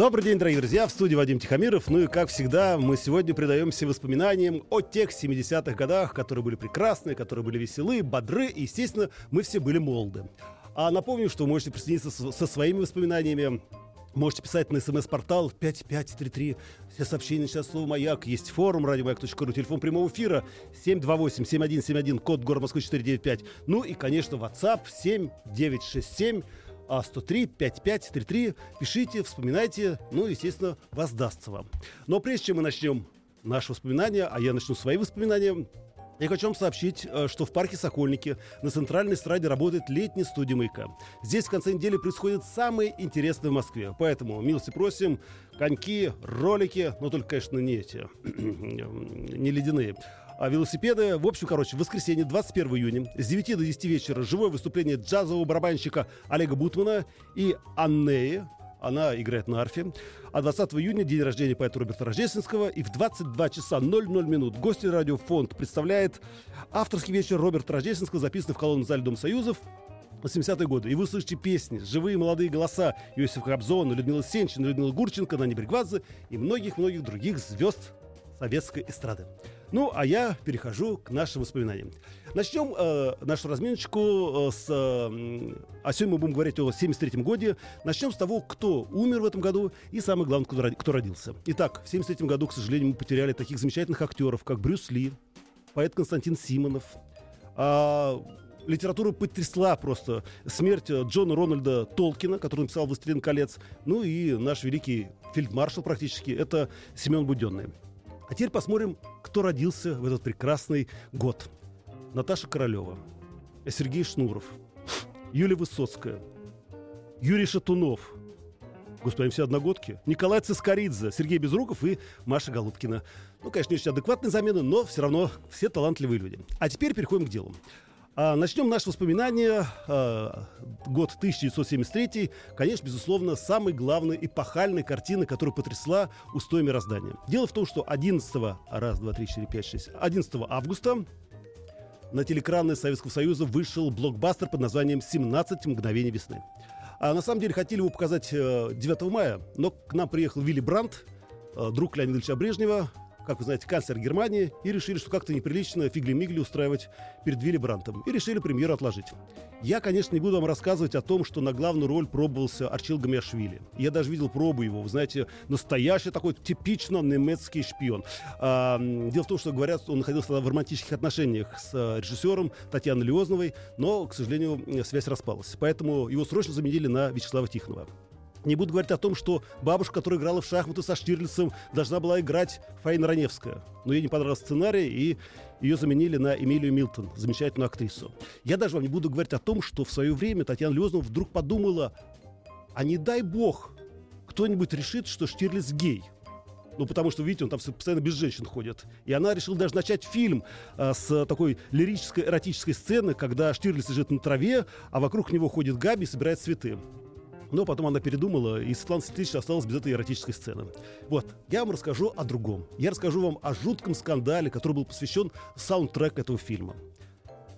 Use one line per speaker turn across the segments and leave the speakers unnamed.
Добрый день, дорогие друзья, в студии Вадим Тихомиров. Ну и, как всегда, мы сегодня предаемся воспоминаниям о тех 70-х годах, которые были прекрасны, которые были веселы, бодры, и, естественно, мы все были молоды. А напомню, что вы можете присоединиться со, со своими воспоминаниями Можете писать на смс-портал 5533. Все сообщения сейчас слово «Маяк». Есть форум радиомаяк.ру, телефон прямого эфира 728-7171, код город Москвы 495. Ну и, конечно, WhatsApp 7967 а 103 5533. Пишите, вспоминайте, ну, естественно, воздастся вам. Но прежде чем мы начнем наши воспоминания, а я начну свои воспоминания, я хочу вам сообщить, э, что в парке Сокольники на центральной эстраде работает летняя студия «Маяка». Здесь в конце недели происходит самое интересное в Москве. Поэтому, милости просим, коньки, ролики, но только, конечно, не эти, не ледяные, а велосипеды. В общем, короче, в воскресенье, 21 июня, с 9 до 10 вечера живое выступление джазового барабанщика Олега Бутмана и Аннеи, она играет на арфе. А 20 июня день рождения поэта Роберта Рождественского. И в 22 часа 00 минут гости радиофонд представляет авторский вечер Роберта Рождественского, записанный в колонном зале Дом Союзов 80-е годы. И вы слышите песни, живые молодые голоса Иосифа Кобзона, Людмила Сенчина, Людмила Гурченко, Нани Бригвадзе и многих-многих других звезд советской эстрады. Ну, а я перехожу к нашим воспоминаниям. Начнем э, нашу разминочку э, с... Э, а сегодня мы будем говорить о 73-м годе. Начнем с того, кто умер в этом году и, самое главное, кто, кто родился. Итак, в 73-м году, к сожалению, мы потеряли таких замечательных актеров, как Брюс Ли, поэт Константин Симонов. А, литература потрясла просто смерть э, Джона Рональда Толкина, который написал «Властелин колец». Ну и наш великий фельдмаршал практически, это Семен Буденный. А теперь посмотрим, кто родился в этот прекрасный год. Наташа Королева, Сергей Шнуров, Юлия Высоцкая, Юрий Шатунов, Господи, все одногодки. Николай Цискоридзе, Сергей Безруков и Маша Голубкина. Ну, конечно, есть адекватные замены, но все равно все талантливые люди. А теперь переходим к делу. А, начнем наши воспоминания. А, год 1973. Конечно, безусловно, самой главной эпохальной картины, которая потрясла устой мироздания. Дело в том, что 11, раз, два, три, четыре, пять, шесть, 11 августа на телекраны Советского Союза вышел блокбастер под названием «17 мгновений весны». А на самом деле хотели его показать э, 9 мая, но к нам приехал Вилли Брандт, э, друг Леонида Ильича Брежнева, как вы знаете, канцлер Германии, и решили, что как-то неприлично фигли-мигли устраивать перед Вилли Брандтом. И решили премьеру отложить. Я, конечно, не буду вам рассказывать о том, что на главную роль пробовался Арчил Гамиашвили. Я даже видел пробу его. Вы знаете, настоящий такой типично немецкий шпион. А, дело в том, что говорят, он находился в романтических отношениях с а, режиссером Татьяной Леозновой, но, к сожалению, связь распалась. Поэтому его срочно заменили на Вячеслава Тихонова. Не буду говорить о том, что бабушка, которая играла в шахматы со Штирлицем, должна была играть Фаина Раневская. Но ей не понравился сценарий, и ее заменили на Эмилию Милтон, замечательную актрису. Я даже вам не буду говорить о том, что в свое время Татьяна Леознова вдруг подумала, а не дай бог, кто-нибудь решит, что Штирлиц гей. Ну, потому что, видите, он там постоянно без женщин ходит. И она решила даже начать фильм а, с такой лирической, эротической сцены, когда Штирлиц лежит на траве, а вокруг него ходит Габи и собирает цветы. Но потом она передумала, и Светлана Светлична осталась без этой эротической сцены. Вот, я вам расскажу о другом. Я расскажу вам о жутком скандале, который был посвящен саундтрек этого фильма.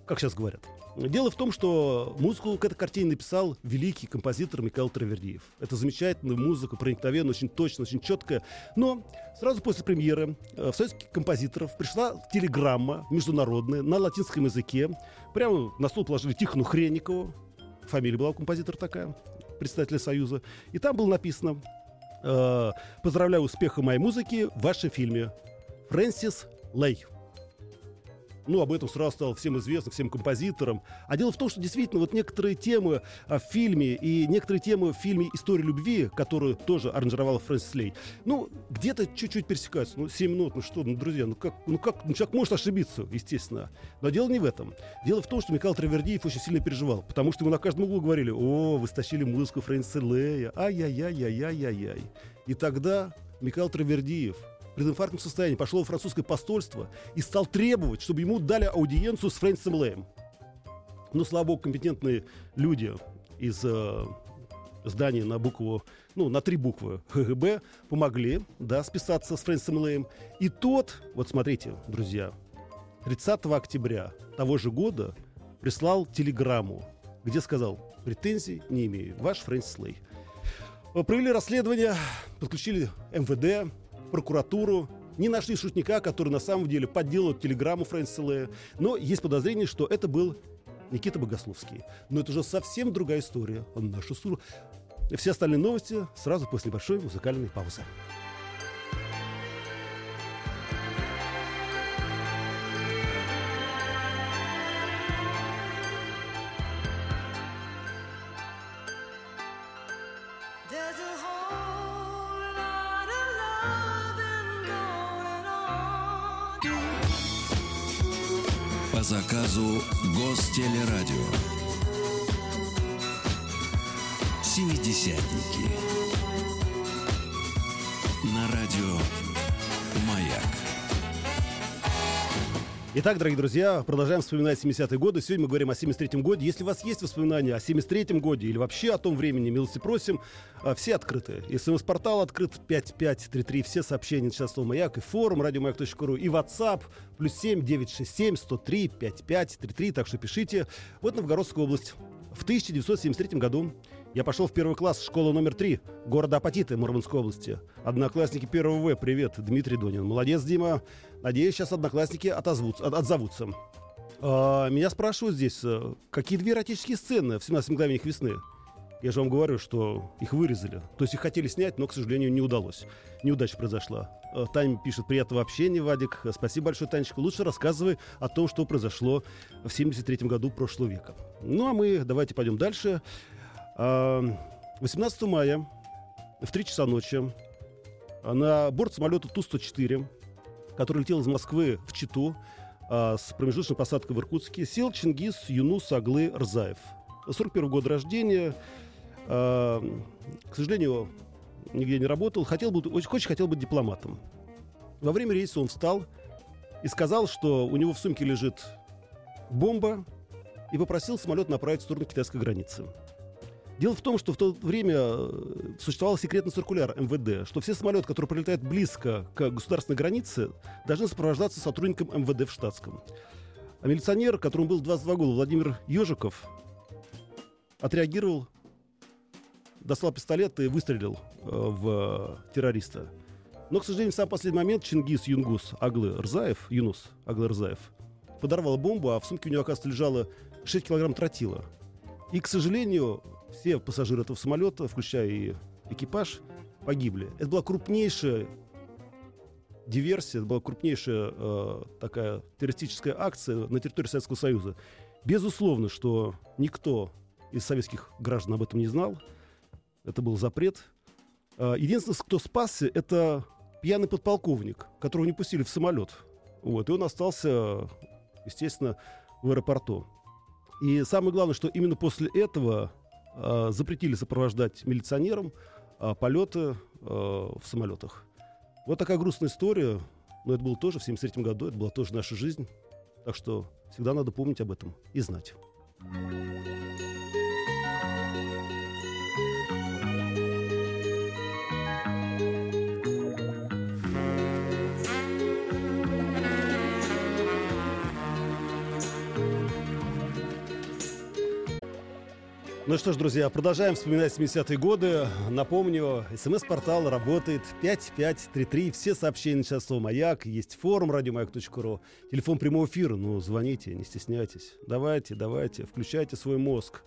Как сейчас говорят. Дело в том, что музыку к этой картине написал великий композитор Михаил Травердиев. Это замечательная музыка, проникновенная, очень точная, очень четкая. Но сразу после премьеры э, в советских композиторов пришла телеграмма международная на латинском языке. Прямо на стол положили Тихону Хренникову. Фамилия была у композитора такая, представителя Союза. И там было написано э, «Поздравляю успеха моей музыки в вашем фильме. Фрэнсис Лей». Ну, об этом сразу стало всем известно, всем композиторам. А дело в том, что действительно вот некоторые темы а, в фильме и некоторые темы в фильме «История любви», которую тоже аранжировала Фрэнсис Лей, ну, где-то чуть-чуть пересекаются. Ну, 7 минут, ну что, ну, друзья, ну как, ну как, ну человек может ошибиться, естественно. Но дело не в этом. Дело в том, что Михаил Травердиев очень сильно переживал, потому что ему на каждом углу говорили, о, вы стащили музыку Фрэнсиса Лея, ай-яй-яй-яй-яй-яй. И тогда Михаил Травердиев прединфарктном состоянии пошел во французское посольство и стал требовать, чтобы ему дали аудиенцию с Фрэнсисом Лэем. Но, слава богу, компетентные люди из э, здания на букву, ну, на три буквы ХГБ помогли, да, списаться с Фрэнсисом Лэем. И тот, вот смотрите, друзья, 30 октября того же года прислал телеграмму, где сказал, претензий не имею, ваш Фрэнсис Лэй. Провели расследование, подключили МВД, прокуратуру, не нашли шутника, который на самом деле подделал телеграмму Фрэнсиса Лэя, но есть подозрение, что это был Никита Богословский. Но это уже совсем другая история. Наша сура. Все остальные новости сразу после большой музыкальной паузы.
По заказу Гостелерадио. Семидесятники.
Итак, дорогие друзья, продолжаем вспоминать 70-е годы. Сегодня мы говорим о 73-м годе. Если у вас есть воспоминания о 73-м годе или вообще о том времени, милости просим, а, все открыты. СМС-портал открыт 5533, все сообщения сейчас слово «Маяк», и форум радиомаяк.ру, и WhatsApp, плюс 7 967 103 5533, так что пишите. Вот Новгородская область. В 1973 году я пошел в первый класс школы номер 3 города Апатиты Мурманской области. Одноклассники первого В. Привет, Дмитрий Донин. Молодец, Дима. Надеюсь, сейчас одноклассники отозвутся, от- отзовутся. А, меня спрашивают здесь, э, какие две эротические сцены в 17 мгновениях весны? Я же вам говорю, что их вырезали. То есть их хотели снять, но, к сожалению, не удалось. Неудача произошла. Э, Таня пишет, приятного общения, Вадик. Спасибо большое, Танечка. Лучше рассказывай о том, что произошло в 73 году прошлого века. Ну, а мы давайте пойдем дальше. А, 18 мая в 3 часа ночи на борт самолета Ту-104, который летел из Москвы в Читу а, с промежуточной посадкой в Иркутске, сел Чингис Юнус Аглы Рзаев. 41 года рождения. А, к сожалению, нигде не работал. Хотел быть, очень, очень хотел быть дипломатом. Во время рейса он встал и сказал, что у него в сумке лежит бомба, и попросил самолет направить в сторону китайской границы. Дело в том, что в то время э, существовал секретный циркуляр МВД, что все самолеты, которые прилетают близко к государственной границе, должны сопровождаться сотрудником МВД в штатском. А милиционер, которому был 22 года, Владимир Ежиков, отреагировал, достал пистолет и выстрелил э, в террориста. Но, к сожалению, в самый последний момент Чингис Юнгус Аглы Рзаев, Юнус Аглы Рзаев, подорвал бомбу, а в сумке у него, оказывается, лежало 6 килограмм тротила. И, к сожалению, все пассажиры этого самолета, включая и экипаж, погибли. Это была крупнейшая диверсия, это была крупнейшая э, такая террористическая акция на территории Советского Союза. Безусловно, что никто из советских граждан об этом не знал. Это был запрет. Э, единственный, кто спасся, это пьяный подполковник, которого не пустили в самолет. Вот, и он остался, естественно, в аэропорту. И самое главное, что именно после этого э, запретили сопровождать милиционерам э, полеты э, в самолетах. Вот такая грустная история. Но это было тоже в 73 году, это была тоже наша жизнь. Так что всегда надо помнить об этом и знать. Ну что ж, друзья, продолжаем вспоминать 70-е годы. Напомню, смс-портал работает 5533. Все сообщения на час слово «Маяк». Есть форум радиомаяк.ру. Телефон прямого эфира. Ну, звоните, не стесняйтесь. Давайте, давайте, включайте свой мозг.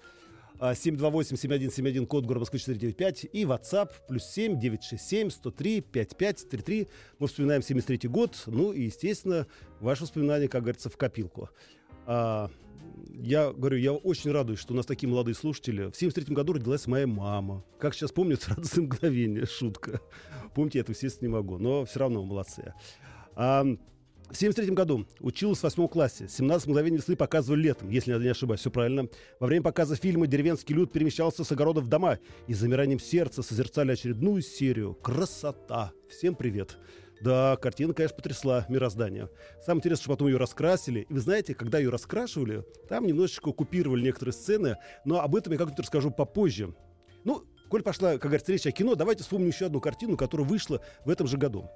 А, 728-7171, код города Москвы 495. И WhatsApp плюс 7 967 103 5533. Мы вспоминаем 73 год. Ну и, естественно, ваши воспоминания, как говорится, в копилку. Я говорю, я очень радуюсь, что у нас такие молодые слушатели. В 73 году родилась моя мама. Как сейчас помню, это радостное мгновение, шутка. Помните, я это, естественно, не могу, но все равно молодцы. А, в 73 году училась в восьмом классе. 17 мгновений весны показывали летом, если я не ошибаюсь, все правильно. Во время показа фильма деревенский люд перемещался с огородов в дома и с замиранием сердца созерцали очередную серию. Красота! Всем привет! Да, картина, конечно, потрясла мироздание. Самое интересное, что потом ее раскрасили. И вы знаете, когда ее раскрашивали, там немножечко купировали некоторые сцены, но об этом я как-то расскажу попозже. Ну, коль пошла, как говорится, речь о кино, давайте вспомним еще одну картину, которая вышла в этом же году.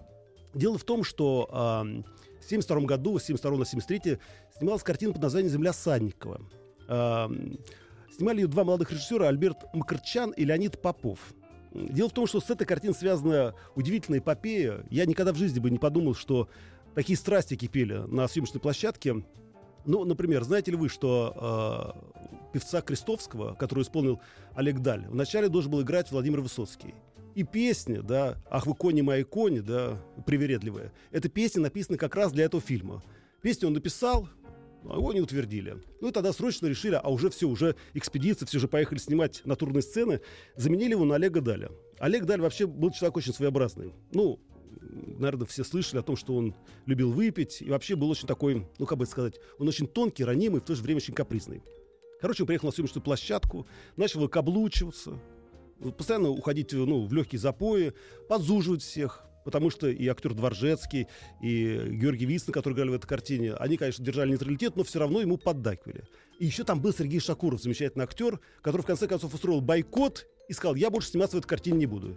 Дело в том, что а, в 72 году, с 72 на 73 снималась картина под названием «Земля Санникова». А, снимали ее два молодых режиссера, Альберт Макарчан и Леонид Попов. Дело в том, что с этой картиной связана удивительная эпопея. Я никогда в жизни бы не подумал, что такие страсти кипели на съемочной площадке. Ну, например, знаете ли вы, что э, певца Крестовского, который исполнил Олег Даль, вначале должен был играть Владимир Высоцкий. И песня, да, «Ах вы кони мои кони», да, привередливая, эта песня написана как раз для этого фильма. Песню он написал, его не утвердили. Ну и тогда срочно решили, а уже все, уже экспедиции, все же поехали снимать натурные сцены, заменили его на Олега Даля. Олег Даль вообще был человек очень своеобразный. Ну, наверное, все слышали о том, что он любил выпить, и вообще был очень такой, ну, как бы сказать, он очень тонкий, ранимый, в то же время очень капризный. Короче, он приехал на съемочную площадку, начал выкаблучиваться, вот постоянно уходить ну, в легкие запои, подзуживать всех, потому что и актер Дворжецкий, и Георгий Вицин, который играли в этой картине, они, конечно, держали нейтралитет, но все равно ему поддакивали. И еще там был Сергей Шакуров, замечательный актер, который в конце концов устроил бойкот и сказал, я больше сниматься в этой картине не буду.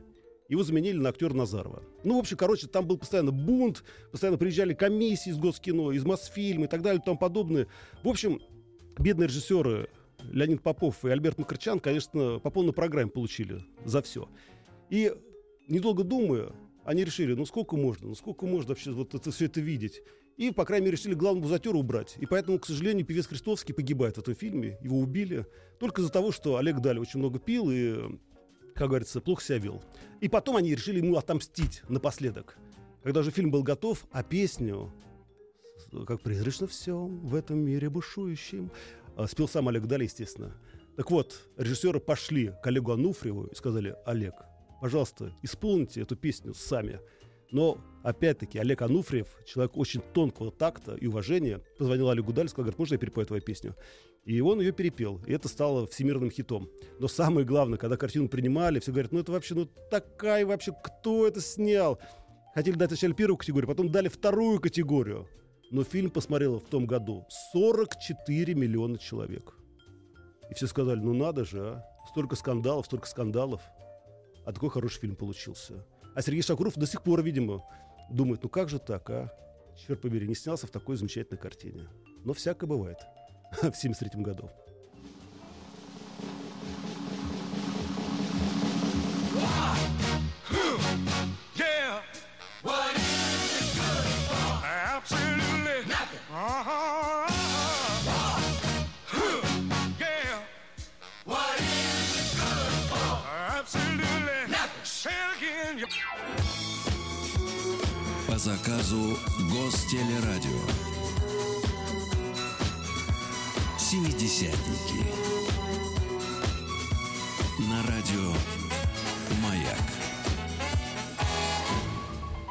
Его заменили на актера Назарова. Ну, в общем, короче, там был постоянно бунт, постоянно приезжали комиссии из Госкино, из Мосфильма и так далее и тому подобное. В общем, бедные режиссеры Леонид Попов и Альберт Макарчан, конечно, по полной программе получили за все. И, недолго думая, они решили, ну сколько можно, ну сколько можно вообще вот это, все это видеть. И, по крайней мере, решили главного бузатера убрать. И поэтому, к сожалению, певец Крестовский погибает в этом фильме. Его убили только из-за того, что Олег Дали очень много пил и, как говорится, плохо себя вел. И потом они решили ему отомстить напоследок. Когда же фильм был готов, а песню как призрачно все в этом мире бушующем. А, Спел сам Олег Дали, естественно. Так вот, режиссеры пошли к Олегу Ануфриеву и сказали, Олег, пожалуйста, исполните эту песню сами. Но, опять-таки, Олег Ануфриев, человек очень тонкого такта и уважения, позвонил Олегу Дали, сказал, говорит, можно я перепою твою песню? И он ее перепел, и это стало всемирным хитом. Но самое главное, когда картину принимали, все говорят, ну это вообще, ну такая вообще, кто это снял? Хотели дать сначала первую категорию, потом дали вторую категорию. Но фильм посмотрело в том году 44 миллиона человек. И все сказали, ну надо же, а. Столько скандалов, столько скандалов. А такой хороший фильм получился. А Сергей Шакуров до сих пор, видимо, думает, ну как же так, а? Черт побери, не снялся в такой замечательной картине. Но всякое бывает в 73 году.
Заказу Гостелерадио. Семидесятники. На радио Маяк.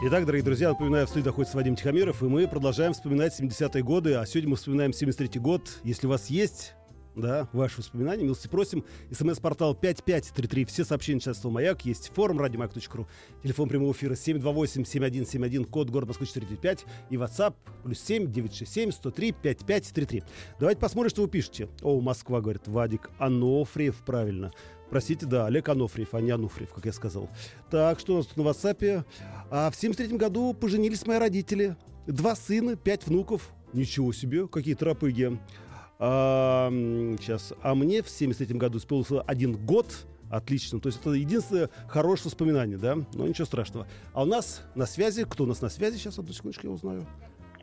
Итак, дорогие друзья, напоминаю, в студии находится Вадим Тихомиров, и мы продолжаем вспоминать 70-е годы, а сегодня мы вспоминаем 73-й год. Если у вас есть да, ваши воспоминания, милости просим. СМС-портал 5533. Все сообщения часто «Маяк». Есть форум радиомаяк.ру. Телефон прямого эфира 728-7171, код город Москвы 495. И WhatsApp плюс 7 967 103 5533. Давайте посмотрим, что вы пишете. О, Москва, говорит Вадик. Анофриев, правильно. Простите, да, Олег Анофриев, а не Ануфриев, как я сказал. Так, что у нас тут на WhatsApp? А в 73 году поженились мои родители. Два сына, пять внуков. Ничего себе, какие тропыги. А, сейчас. А мне в 73 году исполнился один год. Отлично. То есть это единственное хорошее воспоминание, да? Но ничего страшного. А у нас на связи, кто у нас на связи? Сейчас, одну секундочку, я узнаю.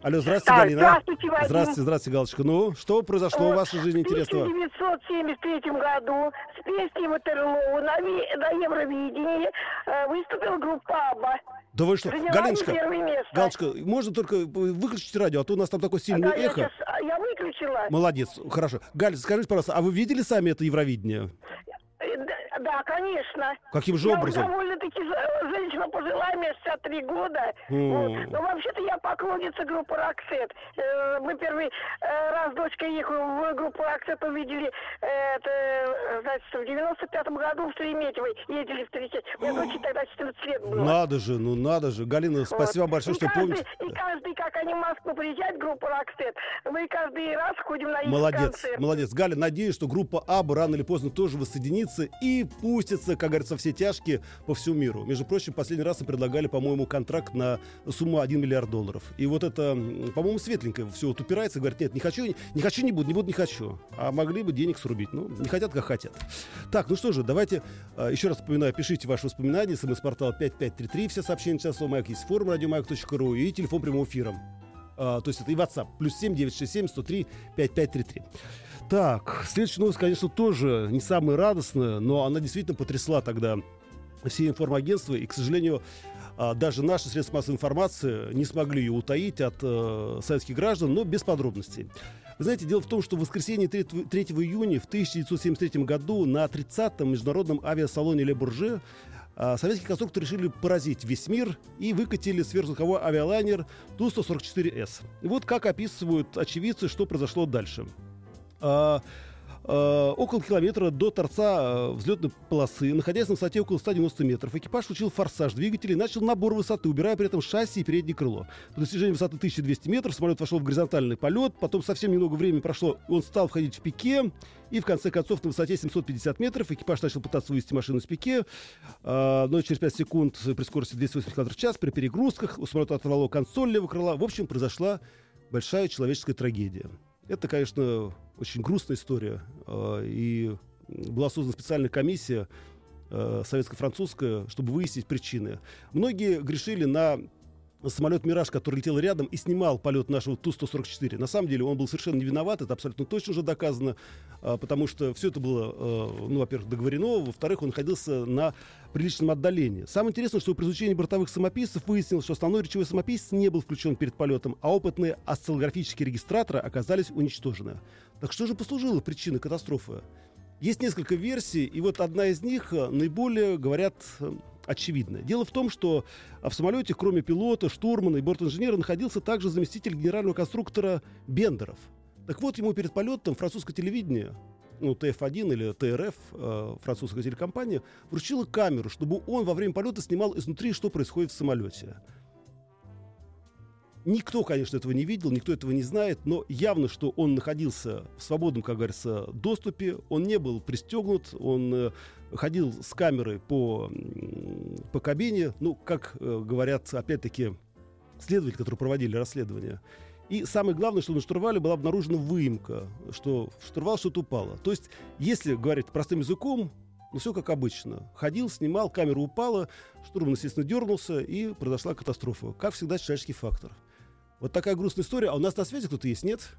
Алло, здравствуйте,
А,
Галина.
здравствуйте, Вадим.
Здравствуйте, здравствуйте, Галочка. Ну, что произошло в вашей жизни
В
интересного?
1973 году с песней Ватерлоу на, на Евровидении э, выступила группа Аба.
Да вы что,
Заняла
Галиночка. Галочка, можно только выключить радио, а то у нас там такое сильное
Да, я,
эхо.
щас- а, я выключила.
Молодец, хорошо. Галь, скажите, пожалуйста, а вы видели сами это Евровидение?
Конечно.
Каким же
Я
образом?
довольно-таки за- женщина пожилая, мне 63 года. Вот. Но вообще-то я поклонница группы Роксет. Э, Мы первый э, раз с дочкой их в группу Роксет увидели, э, это, значит, в 95 году в Шереметьевой ездили встречать. Мне дочке тогда 14 лет было.
Надо же, ну надо же. Галина,
Вот.
спасибо вам большое,
и
что
каждый,
помните.
И каждый, как они в Москву приезжают, группа Роксет, мы каждый раз ходим на их
Молодец,
концерт.
молодец. Галя, надеюсь, что группа Аба рано или поздно тоже воссоединится и пустится, как говорится, все тяжкие по всему миру. Между прочим, последний раз им предлагали, по-моему, контракт на сумму 1 миллиард долларов. И вот это, по-моему, светленькое все вот упирается, говорит, нет, не хочу, не хочу, не буду, не буду, не хочу. А могли бы денег срубить. Ну, не хотят, как хотят. Так, ну что же, давайте а, еще раз напоминаю, пишите ваши воспоминания, смс-портал 5533, все сообщения часов маяк, есть форум радиомаяк.ру и телефон прямого эфира. А, то есть это и WhatsApp. Плюс 7 967 103 5533. Так, следующая новость, конечно, тоже не самая радостная, но она действительно потрясла тогда все информагентства. И, к сожалению, а, даже наши средства массовой информации не смогли ее утаить от э, советских граждан, но без подробностей. Вы знаете, дело в том, что в воскресенье 3, 3 июня в 1973 году на 30-м международном авиасалоне Ле Бурже а, советские конструкторы решили поразить весь мир и выкатили сверхзвуковой авиалайнер Ту-144С. И вот как описывают очевидцы, что произошло дальше. А, около километра до торца а, взлетной полосы, находясь на высоте около 190 метров, экипаж включил форсаж двигателя и начал набор высоты, убирая при этом шасси и переднее крыло. До достижения высоты 1200 метров самолет вошел в горизонтальный полет, потом совсем немного времени прошло, он стал входить в пике, и в конце концов на высоте 750 метров экипаж начал пытаться вывести машину из пике, но через 5 секунд при скорости 280 км в час при перегрузках у самолета оторвало консоль левого крыла. В общем, произошла большая человеческая трагедия. Это, конечно, очень грустная история. э, И была создана специальная комиссия э, советско-французская, чтобы выяснить причины. Многие грешили на самолет «Мираж», который летел рядом и снимал полет нашего Ту-144. На самом деле он был совершенно не виноват, это абсолютно точно уже доказано, а, потому что все это было, э, ну, во-первых, договорено, во-вторых, он находился на приличном отдалении. Самое интересное, что при изучении бортовых самописцев выяснилось, что основной речевой самописец не был включен перед полетом, а опытные осциллографические регистраторы оказались уничтожены. Так что же послужило причиной катастрофы? Есть несколько версий, и вот одна из них э, наиболее, говорят, очевидная. Дело в том, что в самолете, кроме пилота, штурмана и бортинженера, находился также заместитель генерального конструктора Бендеров. Так вот, ему перед полетом французское телевидение, ну, ТФ-1 или ТРФ, э, французская телекомпания, вручила камеру, чтобы он во время полета снимал изнутри, что происходит в самолете. Никто, конечно, этого не видел, никто этого не знает, но явно, что он находился в свободном, как говорится, доступе, он не был пристегнут, он э, ходил с камерой по, по кабине, ну, как э, говорят, опять-таки, следователи, которые проводили расследование. И самое главное, что на штурвале была обнаружена выемка, что в штурвал что-то упало. То есть, если говорить простым языком, ну, все как обычно. Ходил, снимал, камера упала, штурман, естественно, дернулся, и произошла катастрофа. Как всегда, человеческий фактор. Вот такая грустная история. А у нас на связи кто-то есть, нет?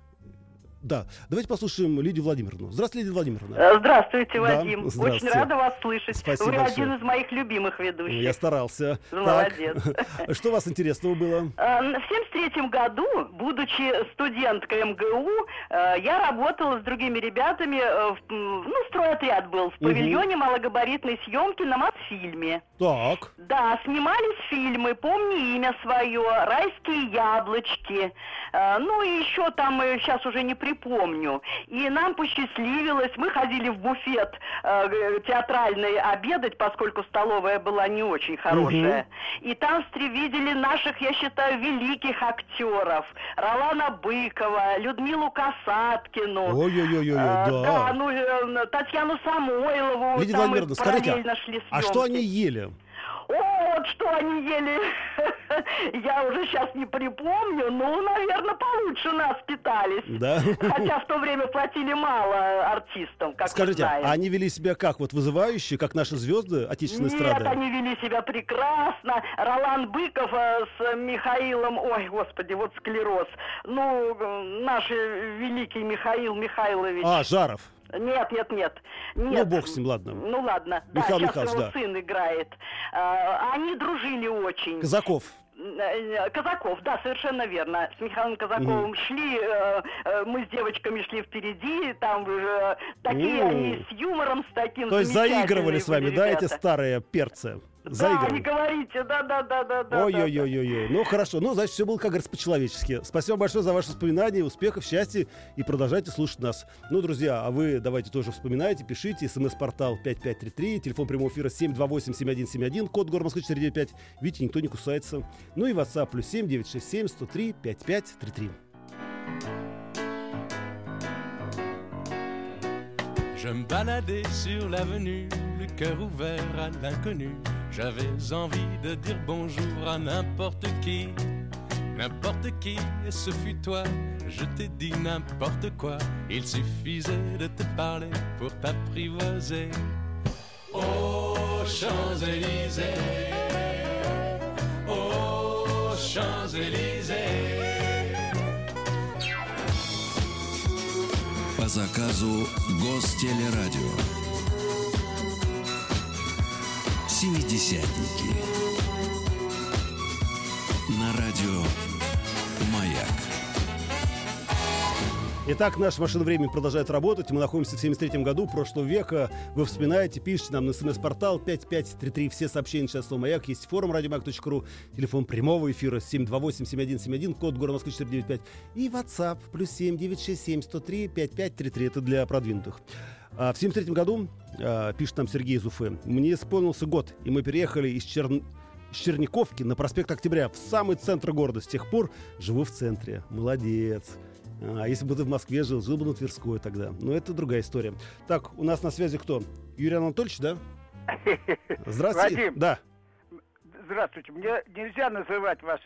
Да. Давайте послушаем Лидию Владимировну. Здравствуйте, Лидия Владимировна.
Э, Здравствуйте,
Да,
Вадим.
здравствуйте.
Очень рада вас слышать.
Спасибо
Вы
большое.
один из моих любимых ведущих.
Я старался.
Ну,
Так.
молодец.
Что у вас интересного было?
Э, В 1973 году, будучи студенткой МГУ, э, я работала с другими ребятами, ну, стройотряд был, в павильоне малогабаритной съемки на Мосфильме.
Так.
Да, снимались фильмы «Помни имя свое», «Райские яблочки», ну и еще там, сейчас уже не припомню. И нам посчастливилось, мы ходили в буфет э, театральный обедать, поскольку столовая была не очень хорошая. И там видели наших, я считаю, великих актеров. Ролана Быкова, Людмилу Касаткину.
Ой-ой-ой-ой,
Э,
да.
да, ну, э, Татьяну Самойлову.
Лидия Владимировна, скажите, а что они ели?
Вот что они ели. Я уже сейчас не припомню, ну, наверное, получше нас питались.
Да.
Хотя в то время платили мало артистам, как
Скажите,
мы знаем.
а они вели себя как? Вот вызывающие, как наши звезды отечественной
Нет,
эстрады?
они вели себя прекрасно. Ролан Быков э, с Михаилом, ой, господи, вот склероз. Ну, э, наш великий Михаил Михайлович.
А, Жаров.
Нет, нет, нет.
Ну,
нет.
бог с ним, ладно.
Ну, ладно.
Михаил
да,
Михайлович, да.
сын играет. А, они дружили очень.
Казаков.
э, Казаков, да, совершенно верно. С Михаилом Казаковым шли, э, э, мы с девочками шли впереди, там уже такие
М.
они с юмором, с таким
То есть заигрывали с вами,
были
да, эти
ребята.
старые перцы?
Да, не говорите, да, да, да, да, да.
Ой-ой-ой-ой. Ну хорошо, ну значит все было, как говорится, по-человечески. Спасибо большое за ваши воспоминания, успехов, счастья и продолжайте слушать нас. Ну, друзья, а вы давайте тоже вспоминайте, пишите. СМС-портал 5533, телефон прямого эфира 728-7171, код Москвы 495. Видите, никто не кусается. Ну и WhatsApp плюс 7 967 103 5533.
Je me baladais sur l'avenue, le cœur ouvert à l'inconnu. J'avais envie de dire bonjour à n'importe qui, n'importe qui, et ce fut toi. Je t'ai dit n'importe quoi, il suffisait de te parler pour t'apprivoiser. Aux Champs-Élysées, aux Champs-Élysées.
По заказу Гостелерадио. Семидесятники. На радио Маяк.
Итак, наша машина времени продолжает работать. Мы находимся в 73 году прошлого века. Вы вспоминаете, пишите нам на смс-портал 5533. Все сообщения сейчас слово «Маяк». Есть форум радиомаяк.ру, телефон прямого эфира 728-7171, код города Москвы 495. И WhatsApp плюс 7 967 103 5533. Это для продвинутых. А, в 73 году, а, пишет нам Сергей из Уфы, мне исполнился год, и мы переехали из Черн... с Черниковки на проспект Октября в самый центр города. С тех пор живу в центре. Молодец. А если бы ты в Москве жил, жил бы на Тверской тогда. Но это другая история. Так, у нас на связи кто? Юрий Анатольевич, да? Здравствуйте.
Вадим.
Да.
Здравствуйте. Мне нельзя называть вас.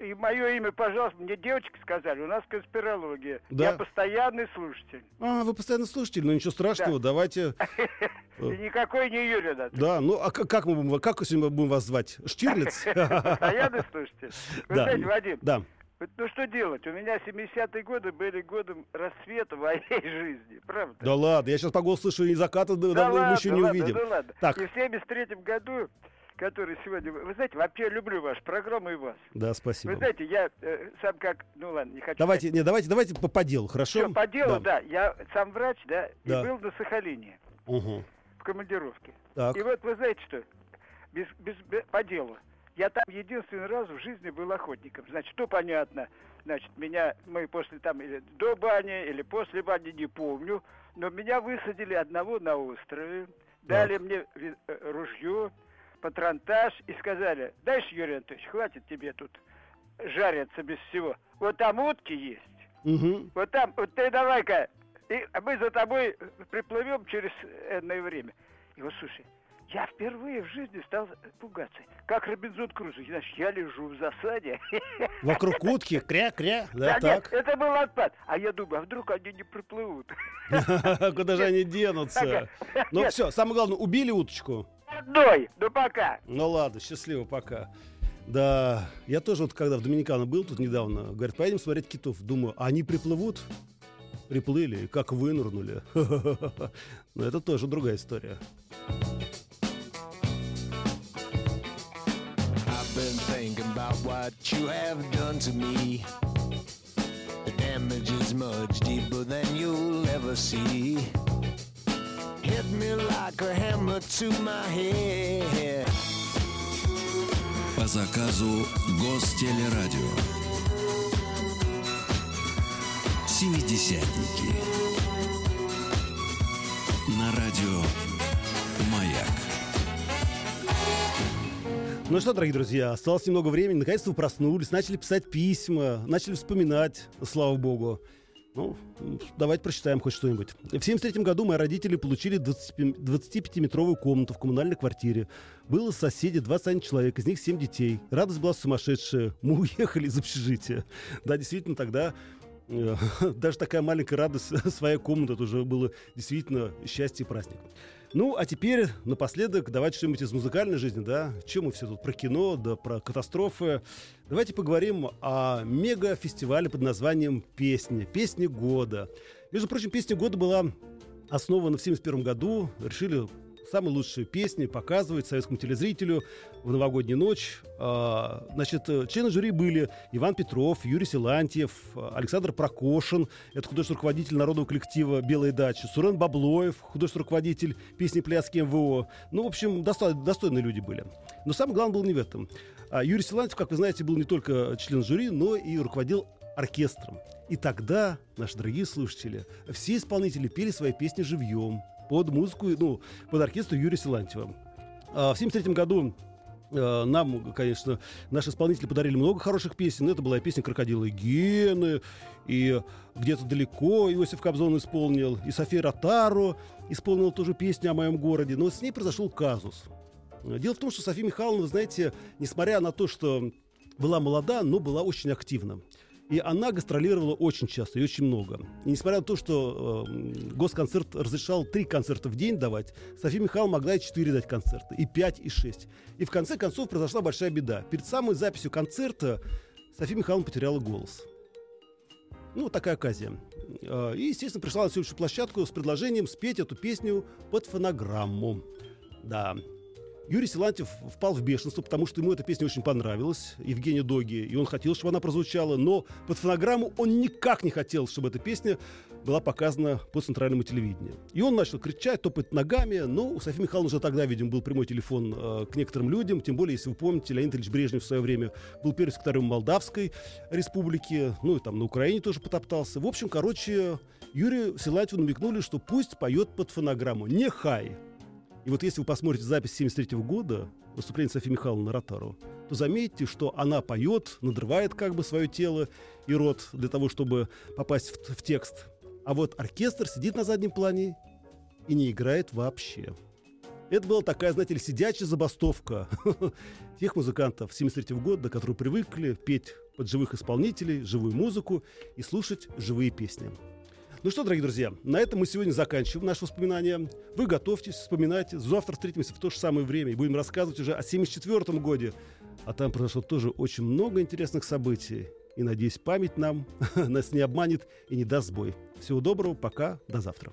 И мое имя, пожалуйста, мне девочки сказали, у нас конспирология.
Да.
Я постоянный слушатель.
А, вы постоянно слушатель, ну ничего страшного, давайте.
И никакой не Юрий Анатольевич.
Да, ну а как, мы будем, как сегодня будем вас звать? Штирлиц?
Постоянный слушатель. Вы
Да.
знаете, Вадим,
Да.
ну что делать? У меня 70-е годы были годом расцвета моей жизни. Правда?
Да ладно, я сейчас по голосу слышу, и заката да-
Да
давно мы еще не
ладно,
увидим.
ну ладно.
Так.
И в 73-м году, который сегодня... Вы знаете, вообще люблю вашу программу и вас.
Да,
Вы
спасибо.
знаете, я э, сам как... Ну ладно, не хочу...
Давайте, не, давайте, давайте по, по делу, хорошо?
Все, по делу, да. Я сам врач, да,
Да.
и был на Сахалине
Мгм.
в командировке.
Так.
И вот вы знаете что? Без, без, бе- по делу. Я там единственный раз в жизни был охотником. Значит, что понятно? Значит, меня, мы после там, или до бани, или после бани, не помню, но меня высадили одного на острове, дали мне ви- э, ружье, патронтаж и сказали, дальше, Юрий Анатольевич, хватит тебе тут жариться без всего. Вот там утки есть.
Мгм.
Вот там, вот ты давай-ка, и мы за тобой приплывем через энное время. И вот слушай, я впервые в жизни стал пугаться. Как Робинзон Крузо. Значит, я лежу в засаде.
Вокруг утки, кря-кря, да,
Да нет,
так.
это был отпад. А я думаю, а вдруг они не приплывут?
Куда же они денутся? Ну
Нет.
все, самое главное, убили уточку.
Одной, ну пока.
Ну ладно, счастливо, пока. Да, я тоже вот когда в Доминикану был тут недавно, говорят, поедем смотреть китов. Думаю, они приплывут? Приплыли, как вынырнули. Но это тоже другая история.
The damage is much deeper than you'll ever see. Hit me like a hammer to my head.
По заказу Гостелерадио. Семидесятники. На радио Маяк.
Ну что, дорогие друзья, осталось немного времени. Наконец-то вы проснулись, начали писать письма, начали вспоминать, слава богу. Ну, давайте прочитаем хоть что-нибудь. В 73 году мои родители получили 20 25-метровую комнату в коммунальной квартире. Было соседи 21 человек, из них 7 детей. Радость была сумасшедшая. Мы уехали из общежития. Да, действительно, тогда э, даже такая маленькая радость, своя комната, это уже было действительно счастье и праздник. Ну, а теперь напоследок давайте что-нибудь из музыкальной жизни, да? Чем мы все тут про кино, да про катастрофы. Давайте поговорим о мега-фестивале под названием «Песня». «Песня года». Между прочим, «Песня года» была основана в 1971 году. Решили самые лучшие песни показывать советскому телезрителю в новогоднюю ночь. А, Значит, э, члены жюри были Иван Петров, Юрий Силантьев, Александр Прокошин, это художественный руководитель народного коллектива «Белая дача», Сурен Баблоев, художественный руководитель песни «Пляски МВО». Ну, в общем, достойные люди были. Но самое главное было не в этом. А Юрий Силантьев, как вы знаете, был не только член жюри, но и руководил оркестром. И тогда, наши дорогие слушатели, все исполнители пели свои песни живьем под музыку, ну, под оркестр Юрия Силантьева. А в 1973 году э, нам, конечно, наши исполнители подарили много хороших песен. Это была песня «Крокодилы Гены», и «Где-то далеко» Иосиф Кобзон исполнил, и София Ротару исполнила тоже песню о моем городе. Но с ней произошел казус. Дело в том, что София Михайловна, знаете, несмотря на то, что была молода, но была очень активна. И она гастролировала очень часто и очень много. И несмотря на то, что э, госконцерт разрешал три концерта в день давать, София Михайловна могла и четыре дать концерта, и пять, и шесть. И в конце концов произошла большая беда. Перед самой записью концерта София Михайловна потеряла голос. Ну, такая оказия. Э, И, естественно, пришла на следующую площадку с предложением спеть эту песню под фонограмму. Да. Юрий Силантьев впал в бешенство, потому что ему эта песня очень понравилась, Евгению Доги, и он хотел, чтобы она прозвучала, но под фонограмму он никак не хотел, чтобы эта песня была показана по центральному телевидению. И он начал кричать, топать ногами, но у Софьи Михайловны уже тогда, видимо, был прямой телефон э, к некоторым людям, тем более, если вы помните, Леонид Ильич Брежнев в свое время был первым секретарем Молдавской республики, ну и там на Украине тоже потоптался. В общем, короче, Юрию Силантьеву намекнули, что пусть поет под фонограмму. Не хай, и вот если вы посмотрите запись 73 года, выступление Софьи Михайловны Ротару, то заметите, что она поет, надрывает как бы свое тело и рот для того, чтобы попасть в, в текст. А вот оркестр сидит на заднем плане и не играет вообще. Это была такая, знаете ли, сидячая забастовка тех музыкантов 73 года, которые привыкли петь под живых исполнителей, живую музыку и слушать живые песни. Ну что, дорогие друзья, на этом мы сегодня заканчиваем наши воспоминания. Вы готовьтесь, вспоминайте. Завтра встретимся в то же самое время и будем рассказывать уже о 74 годе. А там произошло тоже очень много интересных событий. И, надеюсь, память нам нас не обманет и не даст сбой. Всего доброго, пока, до завтра.